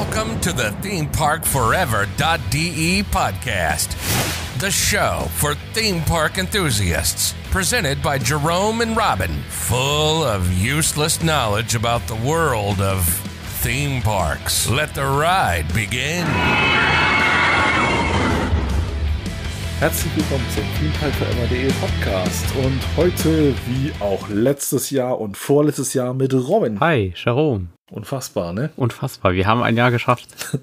Welcome to the ThemeParkForever.de podcast, the show for theme park enthusiasts, presented by Jerome and Robin, full of useless knowledge about the world of theme parks. Let the ride begin. Herzlich willkommen zum ThemeParkForever.de Podcast und heute wie auch letztes Jahr und vorletztes Jahr mit Robin. Hi, Jerome. Unfassbar, ne? Unfassbar, wir haben ein Jahr geschafft.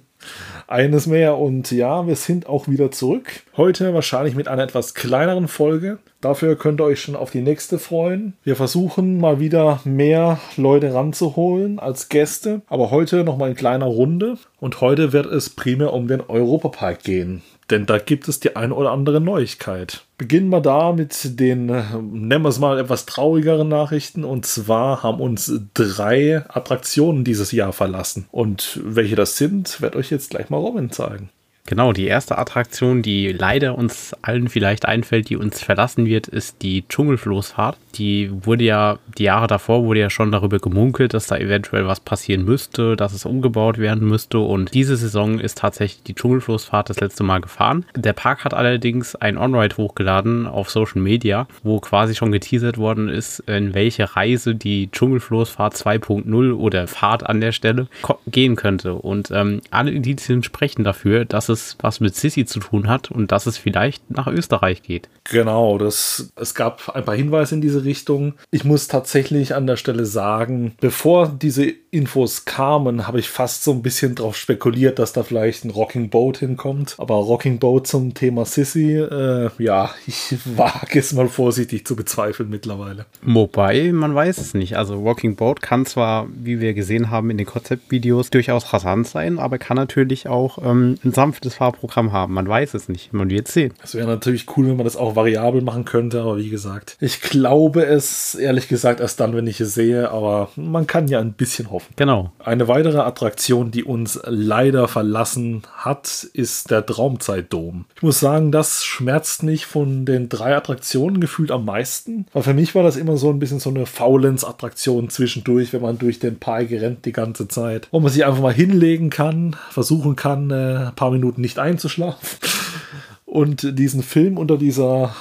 Eines mehr und ja, wir sind auch wieder zurück. Heute wahrscheinlich mit einer etwas kleineren Folge. Dafür könnt ihr euch schon auf die nächste freuen. Wir versuchen mal wieder mehr Leute ranzuholen als Gäste, aber heute noch mal in kleiner Runde. Und heute wird es primär um den Europapark gehen. Denn da gibt es die eine oder andere Neuigkeit. Beginnen wir da mit den, äh, nennen wir es mal, etwas traurigeren Nachrichten. Und zwar haben uns drei Attraktionen dieses Jahr verlassen. Und welche das sind, wird euch jetzt gleich mal Robin zeigen. Genau, die erste Attraktion, die leider uns allen vielleicht einfällt, die uns verlassen wird, ist die Dschungelfloßfahrt. Die wurde ja, die Jahre davor wurde ja schon darüber gemunkelt, dass da eventuell was passieren müsste, dass es umgebaut werden müsste. Und diese Saison ist tatsächlich die Dschungelfloßfahrt das letzte Mal gefahren. Der Park hat allerdings ein On-Ride hochgeladen auf Social Media, wo quasi schon geteasert worden ist, in welche Reise die Dschungelfloßfahrt 2.0 oder Fahrt an der Stelle gehen könnte. Und ähm, alle Indizien sprechen dafür, dass es es was mit Sissy zu tun hat und dass es vielleicht nach Österreich geht. Genau, das, es gab ein paar Hinweise in diese Richtung. Ich muss tatsächlich an der Stelle sagen, bevor diese Infos kamen, habe ich fast so ein bisschen darauf spekuliert, dass da vielleicht ein Rocking Boat hinkommt. Aber Rocking Boat zum Thema Sissy, äh, ja, ich wage es mal vorsichtig zu bezweifeln mittlerweile. Wobei, man weiß es nicht. Also Rocking Boat kann zwar, wie wir gesehen haben in den Konzeptvideos, durchaus rasant sein, aber kann natürlich auch ähm, ein sanftes Fahrprogramm haben. Man weiß es nicht. Man wird sehen. Es wäre natürlich cool, wenn man das auch variabel machen könnte, aber wie gesagt, ich glaube es ehrlich gesagt erst dann, wenn ich es sehe, aber man kann ja ein bisschen hoffen. Genau. Eine weitere Attraktion, die uns leider verlassen hat, ist der Traumzeitdom. Ich muss sagen, das schmerzt mich von den drei Attraktionen gefühlt am meisten, weil für mich war das immer so ein bisschen so eine Faulenz-Attraktion zwischendurch, wenn man durch den Park rennt die ganze Zeit, wo man sich einfach mal hinlegen kann, versuchen kann, äh, ein paar Minuten nicht einzuschlafen und diesen Film unter dieser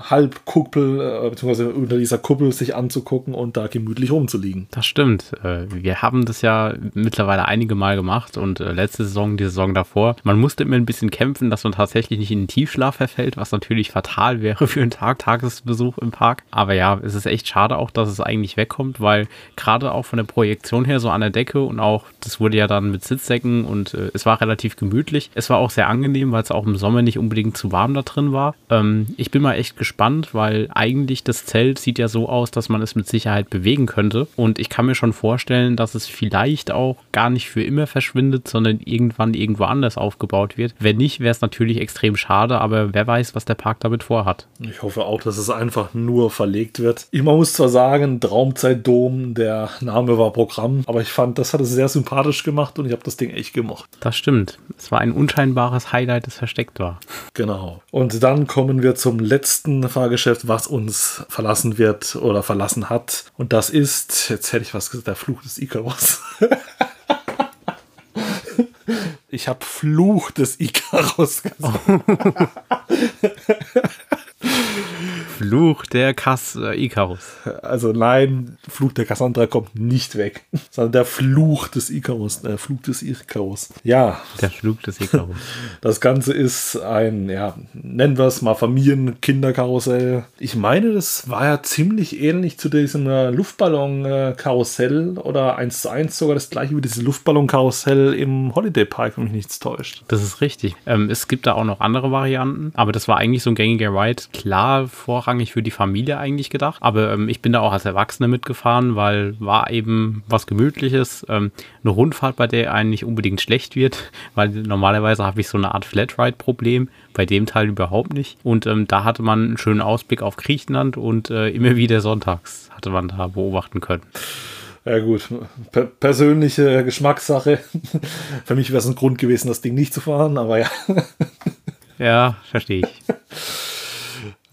Halbkuppel, äh, beziehungsweise unter dieser Kuppel sich anzugucken und da gemütlich rumzuliegen. Das stimmt. Äh, wir haben das ja mittlerweile einige Mal gemacht und äh, letzte Saison, die Saison davor, man musste immer ein bisschen kämpfen, dass man tatsächlich nicht in den Tiefschlaf verfällt, was natürlich fatal wäre für einen Tag, Tagesbesuch im Park. Aber ja, es ist echt schade auch, dass es eigentlich wegkommt, weil gerade auch von der Projektion her so an der Decke und auch, das wurde ja dann mit Sitzdecken und äh, es war relativ gemütlich. Es war auch sehr angenehm, weil es auch im Sommer nicht unbedingt zu warm da drin war. Ähm, ich bin mal echt gespannt weil eigentlich das Zelt sieht ja so aus, dass man es mit Sicherheit bewegen könnte. Und ich kann mir schon vorstellen, dass es vielleicht auch gar nicht für immer verschwindet, sondern irgendwann irgendwo anders aufgebaut wird. Wenn nicht, wäre es natürlich extrem schade, aber wer weiß, was der Park damit vorhat. Ich hoffe auch, dass es einfach nur verlegt wird. Ich muss zwar sagen, Traumzeitdom, der Name war Programm, aber ich fand, das hat es sehr sympathisch gemacht und ich habe das Ding echt gemocht. Das stimmt. Es war ein unscheinbares Highlight, das versteckt war. Genau. Und dann kommen wir zum letzten Fahrgeschäft, was uns verlassen wird oder verlassen hat. Und das ist, jetzt hätte ich was gesagt, der Fluch des Icarus. ich habe Fluch des Icarus gesagt. Fluch der Kass äh, Icarus. Also nein, Fluch der Cassandra kommt nicht weg, sondern der Fluch des Icarus, der Fluch des Icarus. Ja. Der Fluch des Icarus. Das Ganze ist ein, ja, nennen wir es mal Familien-Kinderkarussell. Ich meine, das war ja ziemlich ähnlich zu diesem äh, Luftballon-Karussell oder eins zu eins sogar das gleiche wie dieses Luftballon-Karussell im Holiday Park, wenn mich nichts täuscht. Das ist richtig. Ähm, es gibt da auch noch andere Varianten, aber das war eigentlich so ein gängiger Ride. Klar, vorrangig für die Familie eigentlich gedacht, aber ähm, ich bin da auch als Erwachsene mitgefahren, weil war eben was Gemütliches. Ähm, eine Rundfahrt, bei der einen nicht unbedingt schlecht wird, weil normalerweise habe ich so eine Art Flatride-Problem, bei dem Teil überhaupt nicht. Und ähm, da hatte man einen schönen Ausblick auf Griechenland und äh, immer wieder sonntags hatte man da beobachten können. Ja gut, per persönliche Geschmackssache. Für mich wäre es ein Grund gewesen, das Ding nicht zu fahren, aber ja. Ja, verstehe ich.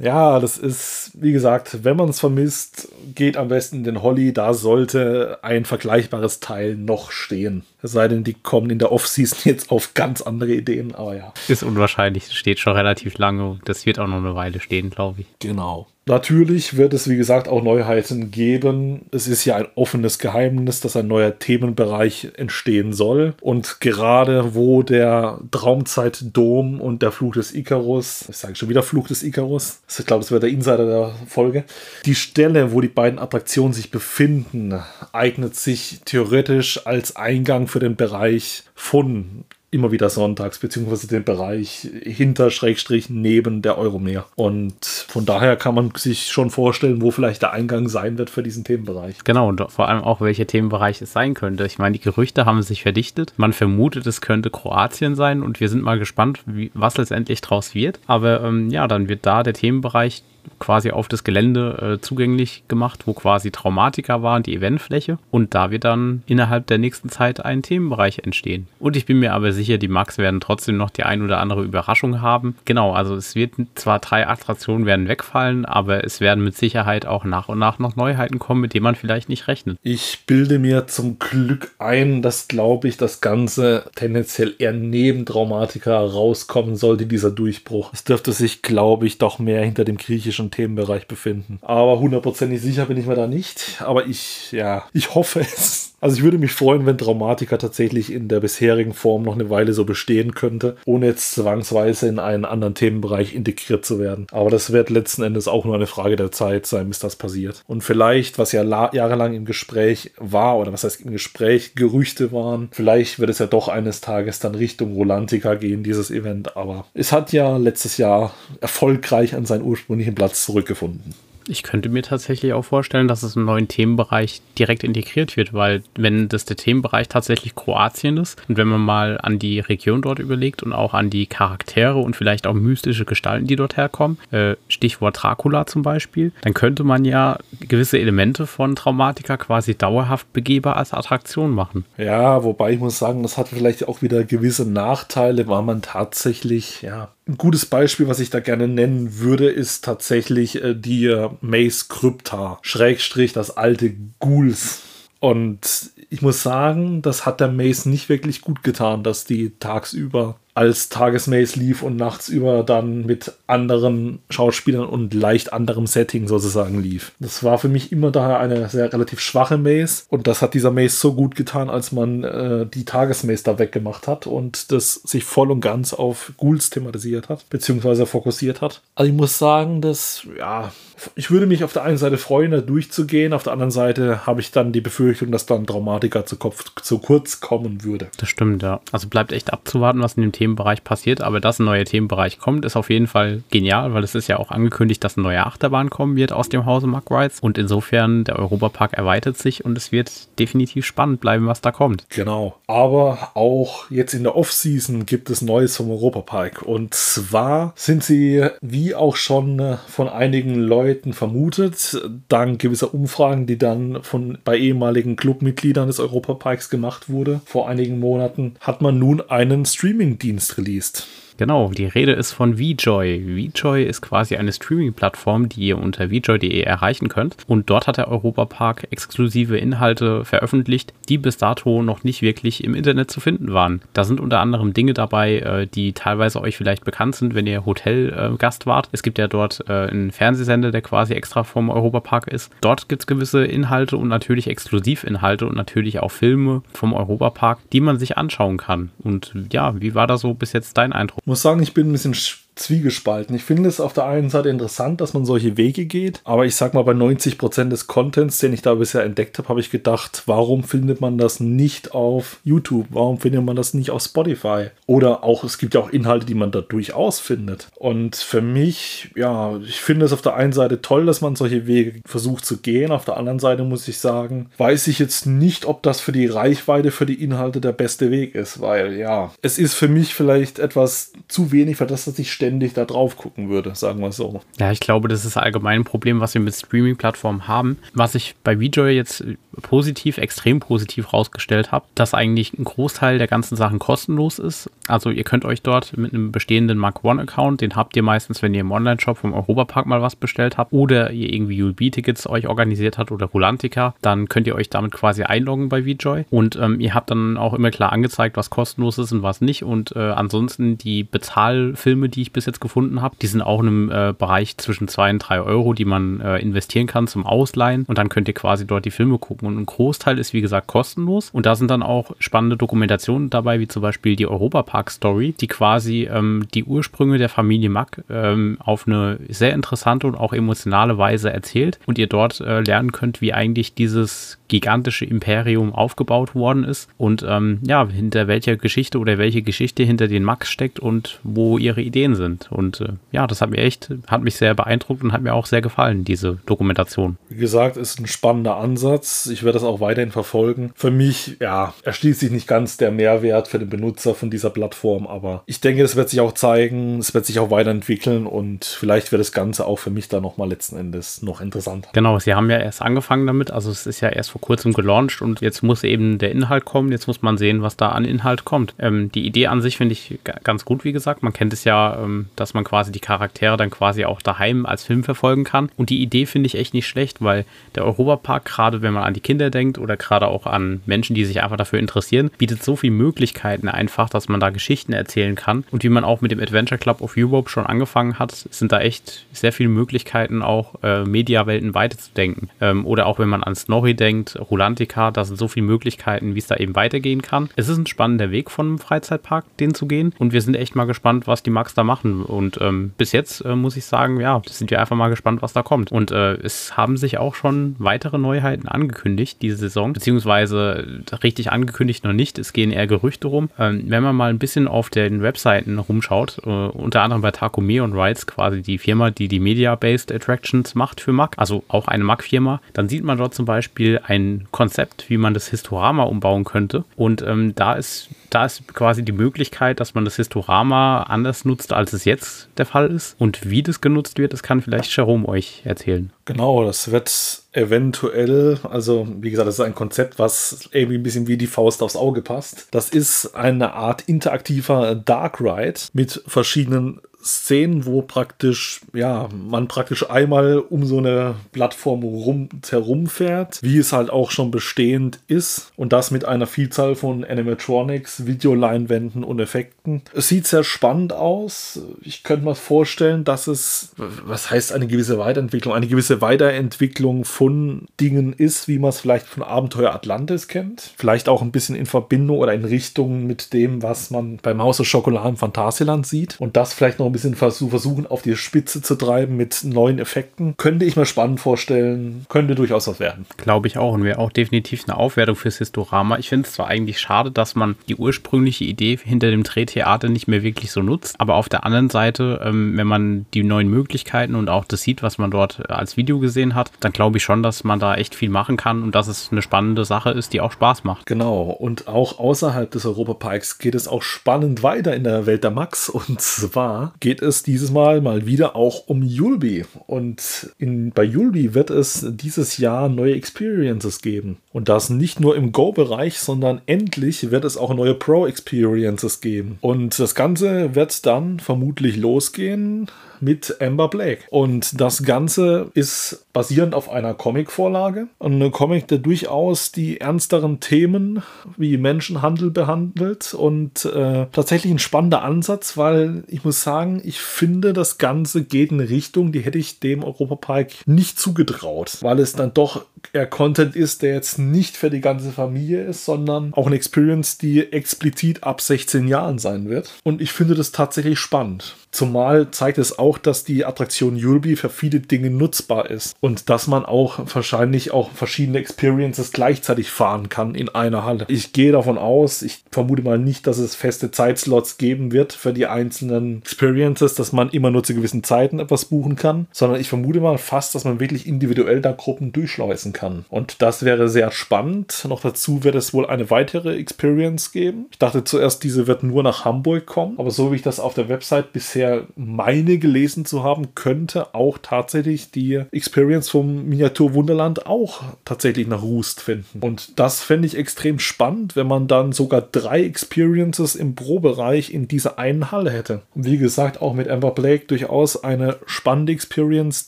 Ja, das ist wie gesagt, wenn man es vermisst, geht am besten in den Holly. Da sollte ein vergleichbares Teil noch stehen. Es sei denn, die kommen in der Off-Season jetzt auf ganz andere Ideen, aber ja. Ist unwahrscheinlich, steht schon relativ lange. Das wird auch noch eine Weile stehen, glaube ich. Genau. Natürlich wird es, wie gesagt, auch Neuheiten geben. Es ist ja ein offenes Geheimnis, dass ein neuer Themenbereich entstehen soll. Und gerade wo der Traumzeit-Dom und der Fluch des Icarus, ich sage schon wieder Fluch des Icarus, ich glaube, das wäre der Insider der Folge, die Stelle, wo die beiden Attraktionen sich befinden, eignet sich theoretisch als Eingang für den Bereich von immer wieder sonntags, beziehungsweise den Bereich hinter Schrägstrich neben der Euromeer. Und von daher kann man sich schon vorstellen, wo vielleicht der Eingang sein wird für diesen Themenbereich. Genau, und vor allem auch, welcher Themenbereich es sein könnte. Ich meine, die Gerüchte haben sich verdichtet. Man vermutet, es könnte Kroatien sein und wir sind mal gespannt, wie, was letztendlich draus wird. Aber ähm, ja, dann wird da der Themenbereich quasi auf das Gelände äh, zugänglich gemacht, wo quasi Traumatika waren, die Eventfläche. Und da wird dann innerhalb der nächsten Zeit ein Themenbereich entstehen. Und ich bin mir aber sicher, die Max werden trotzdem noch die ein oder andere Überraschung haben. Genau, also es wird zwar drei Attraktionen werden wegfallen, aber es werden mit Sicherheit auch nach und nach noch Neuheiten kommen, mit denen man vielleicht nicht rechnet. Ich bilde mir zum Glück ein, dass, glaube ich, das Ganze tendenziell eher neben Traumatika rauskommen sollte, dieser Durchbruch. Es dürfte sich, glaube ich, doch mehr hinter dem griechischen politischen Themenbereich befinden. Aber hundertprozentig sicher bin ich mir da nicht. Aber ich, ja, ich hoffe es. Also ich würde mich freuen, wenn Traumatika tatsächlich in der bisherigen Form noch eine Weile so bestehen könnte, ohne jetzt zwangsweise in einen anderen Themenbereich integriert zu werden. Aber das wird letzten Endes auch nur eine Frage der Zeit sein, bis das passiert. Und vielleicht, was ja jahrelang im Gespräch war, oder was heißt im Gespräch, Gerüchte waren, vielleicht wird es ja doch eines Tages dann Richtung Rolantica gehen, dieses Event. Aber es hat ja letztes Jahr erfolgreich an seinen ursprünglichen Platz zurückgefunden. Ich könnte mir tatsächlich auch vorstellen, dass es einen neuen Themenbereich direkt integriert wird, weil wenn das der Themenbereich tatsächlich Kroatien ist und wenn man mal an die Region dort überlegt und auch an die Charaktere und vielleicht auch mystische Gestalten, die dort herkommen, äh, Stichwort Dracula zum Beispiel, dann könnte man ja gewisse Elemente von Traumatika quasi dauerhaft begehbar als Attraktion machen. Ja, wobei ich muss sagen, das hat vielleicht auch wieder gewisse Nachteile, weil man tatsächlich, ja, ein gutes Beispiel, was ich da gerne nennen würde, ist tatsächlich äh, die äh, Maze Krypta, Schrägstrich das alte Ghouls. Und ich muss sagen, das hat der Maze nicht wirklich gut getan, dass die tagsüber als Tagesmaze lief und nachts über dann mit anderen Schauspielern und leicht anderem Setting sozusagen lief. Das war für mich immer daher eine sehr relativ schwache Maze und das hat dieser Maze so gut getan, als man äh, die Tagesmaze da weggemacht hat und das sich voll und ganz auf Ghouls thematisiert hat, beziehungsweise fokussiert hat. Also ich muss sagen, dass, ja, ich würde mich auf der einen Seite freuen, da durchzugehen, auf der anderen Seite habe ich dann die Befürchtung, dass dann Traumatiker zu, Kopf, zu kurz kommen würde. Das stimmt, ja. Also bleibt echt abzuwarten, was in dem Themenbereich passiert, aber dass ein neuer Themenbereich kommt, ist auf jeden Fall genial, weil es ist ja auch angekündigt, dass eine neue Achterbahn kommen wird aus dem Hause Mark Rides und insofern der Europapark erweitert sich und es wird definitiv spannend bleiben, was da kommt. Genau, aber auch jetzt in der Off-Season gibt es Neues vom Europapark und zwar sind sie, wie auch schon von einigen Leuten vermutet, dank gewisser Umfragen, die dann von bei ehemaligen Clubmitgliedern des Europaparks gemacht wurde vor einigen Monaten, hat man nun einen Streaming-Dienst Dienst released. Genau, die Rede ist von VJoy. VJoy ist quasi eine Streaming-Plattform, die ihr unter vjoy.de erreichen könnt. Und dort hat der Europapark exklusive Inhalte veröffentlicht, die bis dato noch nicht wirklich im Internet zu finden waren. Da sind unter anderem Dinge dabei, äh, die teilweise euch vielleicht bekannt sind, wenn ihr Hotelgast wart. Es gibt ja dort äh, einen Fernsehsender, der quasi extra vom Europapark ist. Dort gibt es gewisse Inhalte und natürlich Exklusivinhalte und natürlich auch Filme vom Europapark, die man sich anschauen kann. Und ja, wie war da so bis jetzt dein Eindruck? Muss sagen, ich bin ein bisschen zwiegespalten. Ich finde es auf der einen Seite interessant, dass man solche Wege geht, aber ich sag mal, bei 90 Prozent des Contents, den ich da bisher entdeckt habe, habe ich gedacht, warum findet man das nicht auf YouTube? Warum findet man das nicht auf Spotify? Oder auch, es gibt ja auch Inhalte, die man da durchaus findet. Und für mich, ja, ich finde es auf der einen Seite toll, dass man solche Wege versucht zu gehen. Auf der anderen Seite muss ich sagen, weiß ich jetzt nicht, ob das für die Reichweite, für die Inhalte der beste Weg ist, weil ja, es ist für mich vielleicht etwas zu wenig, für das, dass ich ständig da drauf gucken würde, sagen wir so. Ja, ich glaube, das ist allgemein ein Problem, was wir mit Streaming-Plattformen haben. Was ich bei VJoy jetzt positiv, extrem positiv rausgestellt habe, dass eigentlich ein Großteil der ganzen Sachen kostenlos ist. Also ihr könnt euch dort mit einem bestehenden Mark One-Account, den habt ihr meistens, wenn ihr im Online-Shop vom Europapark mal was bestellt habt oder ihr irgendwie ULB-Tickets euch organisiert habt oder Rulantica, dann könnt ihr euch damit quasi einloggen bei VJoy und ähm, ihr habt dann auch immer klar angezeigt, was kostenlos ist und was nicht und äh, ansonsten die Bezahlfilme, die ich bis jetzt gefunden habe, die sind auch in einem äh, Bereich zwischen 2 und 3 Euro, die man äh, investieren kann zum Ausleihen. Und dann könnt ihr quasi dort die Filme gucken. Und ein Großteil ist wie gesagt kostenlos. Und da sind dann auch spannende Dokumentationen dabei, wie zum Beispiel die Europapark Story, die quasi ähm, die Ursprünge der Familie Mack ähm, auf eine sehr interessante und auch emotionale Weise erzählt. Und ihr dort äh, lernen könnt, wie eigentlich dieses gigantische Imperium aufgebaut worden ist. Und ähm, ja, hinter welcher Geschichte oder welche Geschichte hinter den Max steckt und wo ihre Ideen sind. Und äh, ja, das hat mir echt, hat mich sehr beeindruckt und hat mir auch sehr gefallen, diese Dokumentation. Wie gesagt, ist ein spannender Ansatz. Ich werde das auch weiterhin verfolgen. Für mich, ja, erschließt sich nicht ganz der Mehrwert für den Benutzer von dieser Plattform, aber ich denke, es wird sich auch zeigen, es wird sich auch weiterentwickeln und vielleicht wird das Ganze auch für mich dann nochmal letzten Endes noch interessanter. Genau, sie haben ja erst angefangen damit, also es ist ja erst vor kurzem gelauncht und jetzt muss eben der Inhalt kommen. Jetzt muss man sehen, was da an Inhalt kommt. Ähm, die Idee an sich finde ich ganz gut, wie gesagt. Man kennt es ja, ähm, dass man quasi die Charaktere dann quasi auch daheim als Film verfolgen kann. Und die Idee finde ich echt nicht schlecht, weil der Europapark, gerade wenn man an die Kinder denkt oder gerade auch an Menschen, die sich einfach dafür interessieren, bietet so viele Möglichkeiten einfach, dass man da Geschichten erzählen kann. Und wie man auch mit dem Adventure Club of Europe schon angefangen hat, sind da echt sehr viele Möglichkeiten, auch äh, Mediawelten weiterzudenken. Ähm, oder auch wenn man an Snorri denkt, Rolantica, da sind so viele Möglichkeiten, wie es da eben weitergehen kann. Es ist ein spannender Weg von einem Freizeitpark, den zu gehen. Und wir sind echt mal gespannt, was die Max da machen. Und ähm, bis jetzt äh, muss ich sagen, ja, sind wir einfach mal gespannt, was da kommt. Und äh, es haben sich auch schon weitere Neuheiten angekündigt, diese Saison. Beziehungsweise richtig angekündigt noch nicht. Es gehen eher Gerüchte rum. Ähm, wenn man mal ein bisschen auf den Webseiten rumschaut, äh, unter anderem bei Takome und Rides, quasi die Firma, die die Media-Based Attractions macht für Mac, also auch eine Mac-Firma, dann sieht man dort zum Beispiel ein ein Konzept, wie man das Historama umbauen könnte. Und ähm, da ist da ist quasi die Möglichkeit, dass man das Historama anders nutzt, als es jetzt der Fall ist. Und wie das genutzt wird, das kann vielleicht Jerome euch erzählen. Genau, das wird eventuell, also wie gesagt, das ist ein Konzept, was irgendwie ein bisschen wie die Faust aufs Auge passt. Das ist eine Art interaktiver Dark Ride mit verschiedenen Szenen, wo praktisch, ja, man praktisch einmal um so eine Plattform rum, herumfährt, wie es halt auch schon bestehend ist. Und das mit einer Vielzahl von Animatronics, Videoleinwänden und Effekten. Es sieht sehr spannend aus. Ich könnte mir vorstellen, dass es, was heißt eine gewisse Weiterentwicklung, eine gewisse Weiterentwicklung von Dingen ist, wie man es vielleicht von Abenteuer Atlantis kennt. Vielleicht auch ein bisschen in Verbindung oder in Richtung mit dem, was man beim Haus Schokolade im Phantasialand sieht. Und das vielleicht noch ein bisschen versuchen, auf die Spitze zu treiben mit neuen Effekten. Könnte ich mir spannend vorstellen. Könnte durchaus was werden. Glaube ich auch. Und wäre auch definitiv eine Aufwertung fürs Historama. Ich finde es zwar eigentlich schade, dass man die ursprüngliche Idee hinter dem Drehtheater nicht mehr wirklich so nutzt. Aber auf der anderen Seite, ähm, wenn man die neuen Möglichkeiten und auch das sieht, was man dort als Video gesehen hat, dann glaube ich schon, dass man da echt viel machen kann und dass es eine spannende Sache ist, die auch Spaß macht. Genau. Und auch außerhalb des Europaparks geht es auch spannend weiter in der Welt der Max. Und zwar geht es dieses Mal mal wieder auch um Yulby. Und in, bei Yulby wird es dieses Jahr neue Experiences geben. Und das nicht nur im Go-Bereich, sondern endlich wird es auch neue Pro-Experiences geben. Und das Ganze wird dann vermutlich losgehen mit Amber Blake. Und das Ganze ist basierend auf einer Comic-Vorlage. Ein Comic, der durchaus die ernsteren Themen wie Menschenhandel behandelt und äh, tatsächlich ein spannender Ansatz, weil ich muss sagen, ich finde, das Ganze geht in eine Richtung, die hätte ich dem Europapark nicht zugetraut, weil es dann doch eher Content ist, der jetzt nicht für die ganze Familie ist, sondern auch eine Experience, die explizit ab 16 Jahren sein wird. Und ich finde das tatsächlich spannend. Zumal zeigt es auch, dass die Attraktion Yulby für viele Dinge nutzbar ist und dass man auch wahrscheinlich auch verschiedene Experiences gleichzeitig fahren kann in einer Halle. Ich gehe davon aus, ich vermute mal nicht, dass es feste Zeitslots geben wird für die einzelnen Experiences, dass man immer nur zu gewissen Zeiten etwas buchen kann, sondern ich vermute mal fast, dass man wirklich individuell da Gruppen durchschleusen kann. Und das wäre sehr spannend. Noch dazu wird es wohl eine weitere Experience geben. Ich dachte zuerst, diese wird nur nach Hamburg kommen, aber so wie ich das auf der Website bisher meine gelesen zu haben, könnte auch tatsächlich die Experience vom Miniatur Wunderland auch tatsächlich nach Rust finden. Und das fände ich extrem spannend, wenn man dann sogar drei Experiences im Pro-Bereich in dieser einen Halle hätte. Und wie gesagt, auch mit Amber Blake durchaus eine spannende Experience,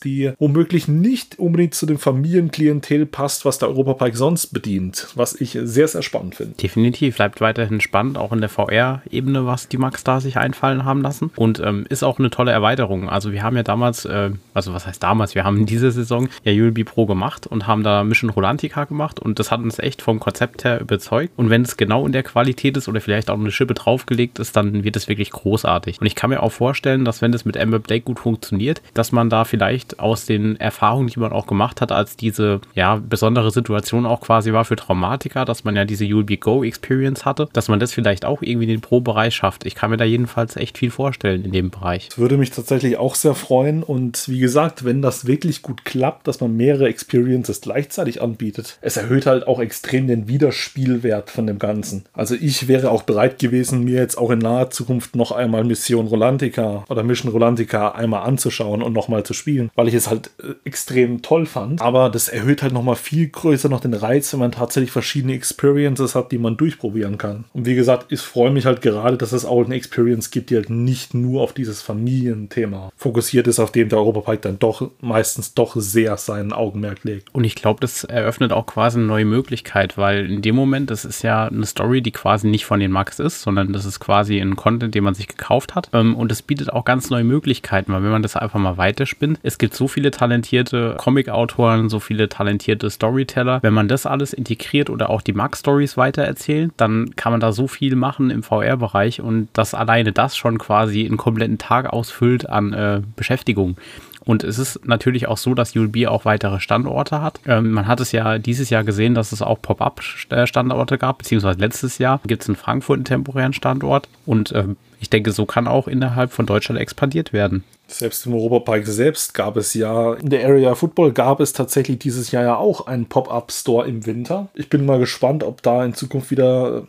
die womöglich nicht unbedingt zu dem Familienklientel passt, was der Europapark sonst bedient, was ich sehr, sehr spannend finde. Definitiv, bleibt weiterhin spannend, auch in der VR-Ebene, was die Max da sich einfallen haben lassen. Und ähm, ist auch eine tolle Erweiterung. Also wir haben ja damals, äh, also was heißt damals, wir haben in dieser Saison ja ULB Pro gemacht und haben da Mission Rolantica gemacht und das hat uns echt vom Konzept her überzeugt. Und wenn es genau in der Qualität ist oder vielleicht auch eine Schippe draufgelegt ist, dann wird es wirklich großartig. Und ich kann mir auch vorstellen, dass wenn das mit Amber Blake gut funktioniert, dass man da vielleicht aus den Erfahrungen, die man auch gemacht hat, als diese ja besondere Situation auch quasi war für Traumatiker, dass man ja diese Be Go Experience hatte, dass man das vielleicht auch irgendwie in den Pro-Bereich schafft. Ich kann mir da jedenfalls echt viel vorstellen in dem Bereich. Das würde mich tatsächlich auch sehr freuen und wie gesagt, wenn das wirklich gut klappt, dass man mehrere Experiences gleichzeitig anbietet, es erhöht halt auch extrem den Wiederspielwert von dem Ganzen. Also ich wäre auch bereit gewesen, mir jetzt auch in naher Zukunft noch einmal Mission Rolantica oder Mission Rolantica einmal anzuschauen und nochmal zu spielen, weil ich es halt äh, extrem toll fand. Aber das erhöht halt nochmal viel größer noch den Reiz, wenn man tatsächlich verschiedene Experiences hat, die man durchprobieren kann. Und wie gesagt, ich freue mich halt gerade, dass es auch eine Experience gibt, die halt nicht nur auf dieses Familienthema fokussiert ist, auf dem der Europapark dann doch meistens doch sehr seinen Augenmerk legt. Und ich glaube, das eröffnet auch quasi eine neue Möglichkeit, weil in dem Moment, das ist ja eine Story, die quasi nicht von den Max ist, sondern das ist quasi ein Content, den man sich gekauft hat. Ähm, und es bietet auch ganz neue Möglichkeiten, weil wenn man das einfach mal weiterspinnt, es gibt so viele talentierte Comic-Autoren, so viele talentierte Storyteller. Wenn man das alles integriert oder auch die Max-Stories weitererzählt, dann kann man da so viel machen im VR-Bereich und das alleine das schon quasi einen kompletten Tag ausfüllt an äh, Beschäftigung. Und es ist natürlich auch so, dass ULB auch weitere Standorte hat. Ähm, man hat es ja dieses Jahr gesehen, dass es auch Pop-up-Standorte gab, beziehungsweise letztes Jahr gibt es in Frankfurt einen temporären Standort. Und ähm, ich denke, so kann auch innerhalb von Deutschland expandiert werden. Selbst im Europapark selbst gab es ja, in der Area Football gab es tatsächlich dieses Jahr ja auch einen Pop-Up-Store im Winter. Ich bin mal gespannt, ob da in Zukunft wieder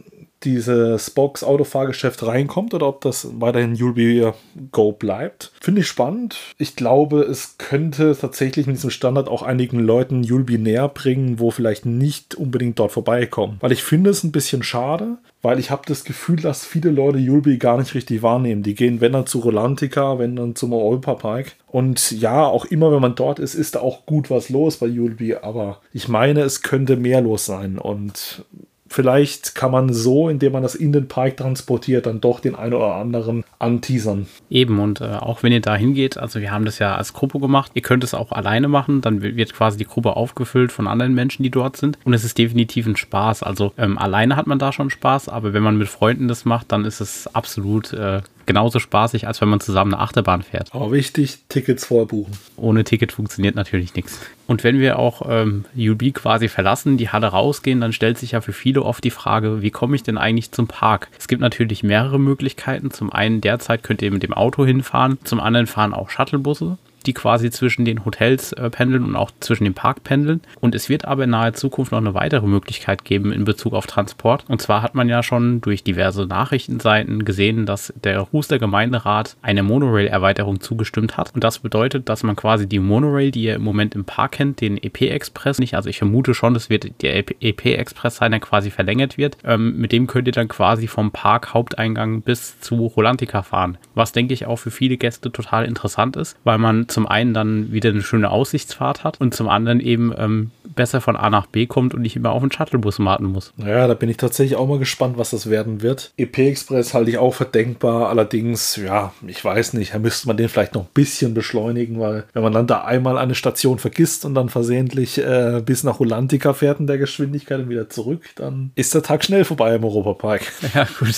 dieses Box Autofahrgeschäft reinkommt oder ob das weiterhin You'll Go bleibt. Finde ich spannend. Ich glaube, es könnte tatsächlich mit diesem Standard auch einigen Leuten You'll näher bringen, wo vielleicht nicht unbedingt dort vorbeikommen. Weil ich finde es ein bisschen schade, weil ich habe das Gefühl, dass viele Leute Julbi gar nicht richtig wahrnehmen. Die gehen, wenn dann zu Rolantica, wenn dann zum Europapark. Und ja, auch immer, wenn man dort ist, ist da auch gut was los bei Julbi. Aber ich meine, es könnte mehr los sein. Und vielleicht kann man so, indem man das in den Park transportiert, dann doch den einen oder anderen anteasern. Eben, und äh, auch wenn ihr da hingeht, also wir haben das ja als Gruppe gemacht, ihr könnt es auch alleine machen, dann wird quasi die Gruppe aufgefüllt von anderen Menschen, die dort sind. Und es ist definitiv ein Spaß. Also ähm, alleine hat man da schon Spaß, aber wenn man mit Freunden das macht, dann ist es absolut äh, genauso spaßig, als wenn man zusammen eine Achterbahn fährt. Aber wichtig, Tickets vorbuchen. Ohne Ticket funktioniert natürlich nichts. Und wenn wir auch ähm, UB quasi verlassen, die Halle rausgehen, dann stellt sich ja für viele oft die Frage, wie komme ich denn eigentlich zum Park? Es gibt natürlich mehrere Möglichkeiten. Zum einen derzeit könnt ihr mit dem Auto hinfahren, zum anderen fahren auch Shuttlebusse die quasi zwischen den Hotels äh, pendeln und auch zwischen dem Park pendeln. Und es wird aber in naher Zukunft noch eine weitere Möglichkeit geben in Bezug auf Transport. Und zwar hat man ja schon durch diverse Nachrichtenseiten gesehen, dass der Huster Gemeinderat eine Monorail-Erweiterung zugestimmt hat. Und das bedeutet, dass man quasi die Monorail, die ihr im Moment im Park kennt, den EP-Express nicht, also ich vermute schon, dass wird der EP-Express sein, der quasi verlängert wird. Ähm, mit dem könnt ihr dann quasi vom Park Haupteingang bis zu Rolantica fahren. Was denke ich auch für viele Gäste total interessant ist, weil man zum einen dann wieder eine schöne Aussichtsfahrt hat und zum anderen eben ähm, besser von A nach B kommt und nicht immer auf den Shuttlebus warten muss. Ja, da bin ich tatsächlich auch mal gespannt, was das werden wird. EP Express halte ich auch für denkbar. Allerdings, ja, ich weiß nicht, da müsste man den vielleicht noch ein bisschen beschleunigen, weil wenn man dann da einmal eine Station vergisst und dann versehentlich äh, bis nach Rolantica fährt in der Geschwindigkeit und wieder zurück, dann ist der Tag schnell vorbei im Europapark. Ja, gut.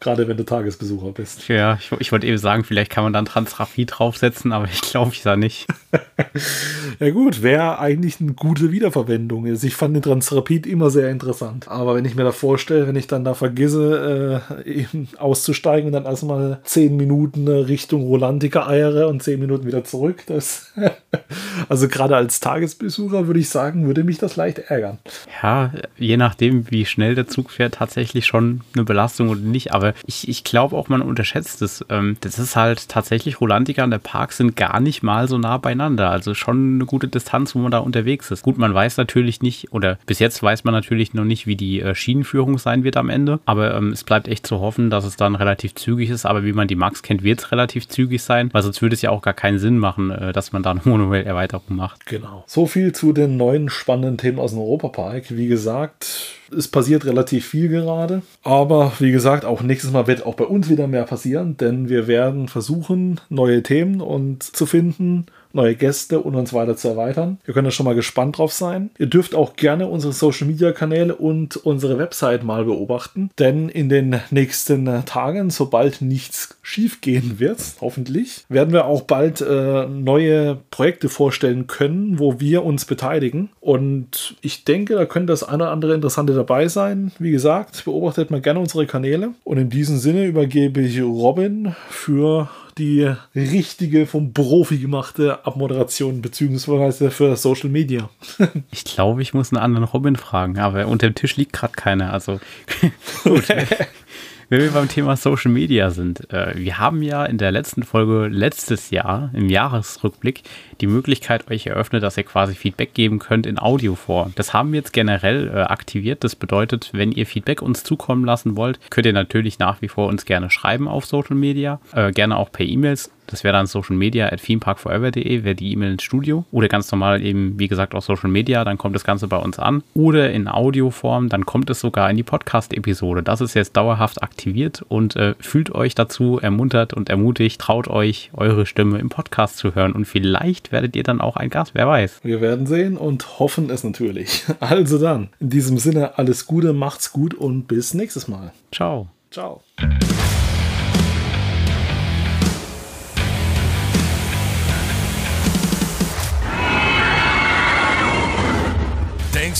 Gerade wenn du Tagesbesucher bist. Ja, ich, ich wollte eben sagen, vielleicht kann man dann Transrapid draufsetzen, aber ich glaube ich da nicht. ja gut, wäre eigentlich eine gute Wiederverwendung. Also ich fand den Transrapid immer sehr interessant. Aber wenn ich mir da vorstelle, wenn ich dann da vergesse, äh, auszusteigen und dann erstmal zehn Minuten Richtung Rolantica eiere und zehn Minuten wieder zurück, das also gerade als Tagesbesucher würde ich sagen, würde mich das leicht ärgern. Ja, je nachdem, wie schnell der Zug fährt, tatsächlich schon eine Belastung oder nicht. Aber ich, ich glaube auch, man unterschätzt es. Ähm, das ist halt tatsächlich, Rolantica und der Park sind gar nicht mal so nah beieinander. Also schon eine gute Distanz, wo man da unterwegs ist. Gut, man weiß natürlich nicht, oder bis jetzt weiß man natürlich noch nicht, wie die äh, Schienenführung sein wird am Ende. Aber ähm, es bleibt echt zu hoffen, dass es dann relativ zügig ist. Aber wie man die Max kennt, wird es relativ zügig sein, weil sonst würde es ja auch gar keinen Sinn machen, äh, dass man da eine Monorail-Erweiterung macht. Genau. So viel zu den neuen spannenden Themen aus dem Europapark. Wie gesagt, es passiert relativ viel gerade. Aber wie gesagt, auch nächstes Mal wird auch bei uns wieder mehr passieren, denn wir werden versuchen, neue Themen und zu finden neue Gäste und uns weiter zu erweitern. Ihr könnt da schon mal gespannt drauf sein. Ihr dürft auch gerne unsere Social Media Kanäle und unsere Website mal beobachten, denn in den nächsten Tagen, sobald nichts schief gehen wird, hoffentlich, werden wir auch bald äh, neue Projekte vorstellen können, wo wir uns beteiligen. Und ich denke, da könnte das eine oder andere Interessante dabei sein. Wie gesagt, beobachtet mal gerne unsere Kanäle. Und in diesem Sinne übergebe ich Robin für die richtige, vom Profi gemachte Abmoderation, beziehungsweise für Social Media. ich glaube, ich muss einen anderen Robin fragen, aber unter dem Tisch liegt gerade keiner. Also gut. wenn wir beim Thema Social Media sind, äh, wir haben ja in der letzten Folge letztes Jahr im Jahresrückblick die Möglichkeit euch eröffnet, dass ihr quasi Feedback geben könnt in Audioform. Das haben wir jetzt generell äh, aktiviert. Das bedeutet, wenn ihr Feedback uns zukommen lassen wollt, könnt ihr natürlich nach wie vor uns gerne schreiben auf Social Media, äh, gerne auch per E-Mails das wäre dann social media at themeparkforever.de, wäre die E-Mail ins Studio. Oder ganz normal eben, wie gesagt, auf Social Media, dann kommt das Ganze bei uns an. Oder in Audioform, dann kommt es sogar in die Podcast-Episode. Das ist jetzt dauerhaft aktiviert und äh, fühlt euch dazu ermuntert und ermutigt, traut euch, eure Stimme im Podcast zu hören. Und vielleicht werdet ihr dann auch ein Gast, wer weiß. Wir werden sehen und hoffen es natürlich. Also dann, in diesem Sinne, alles Gute, macht's gut und bis nächstes Mal. Ciao. Ciao.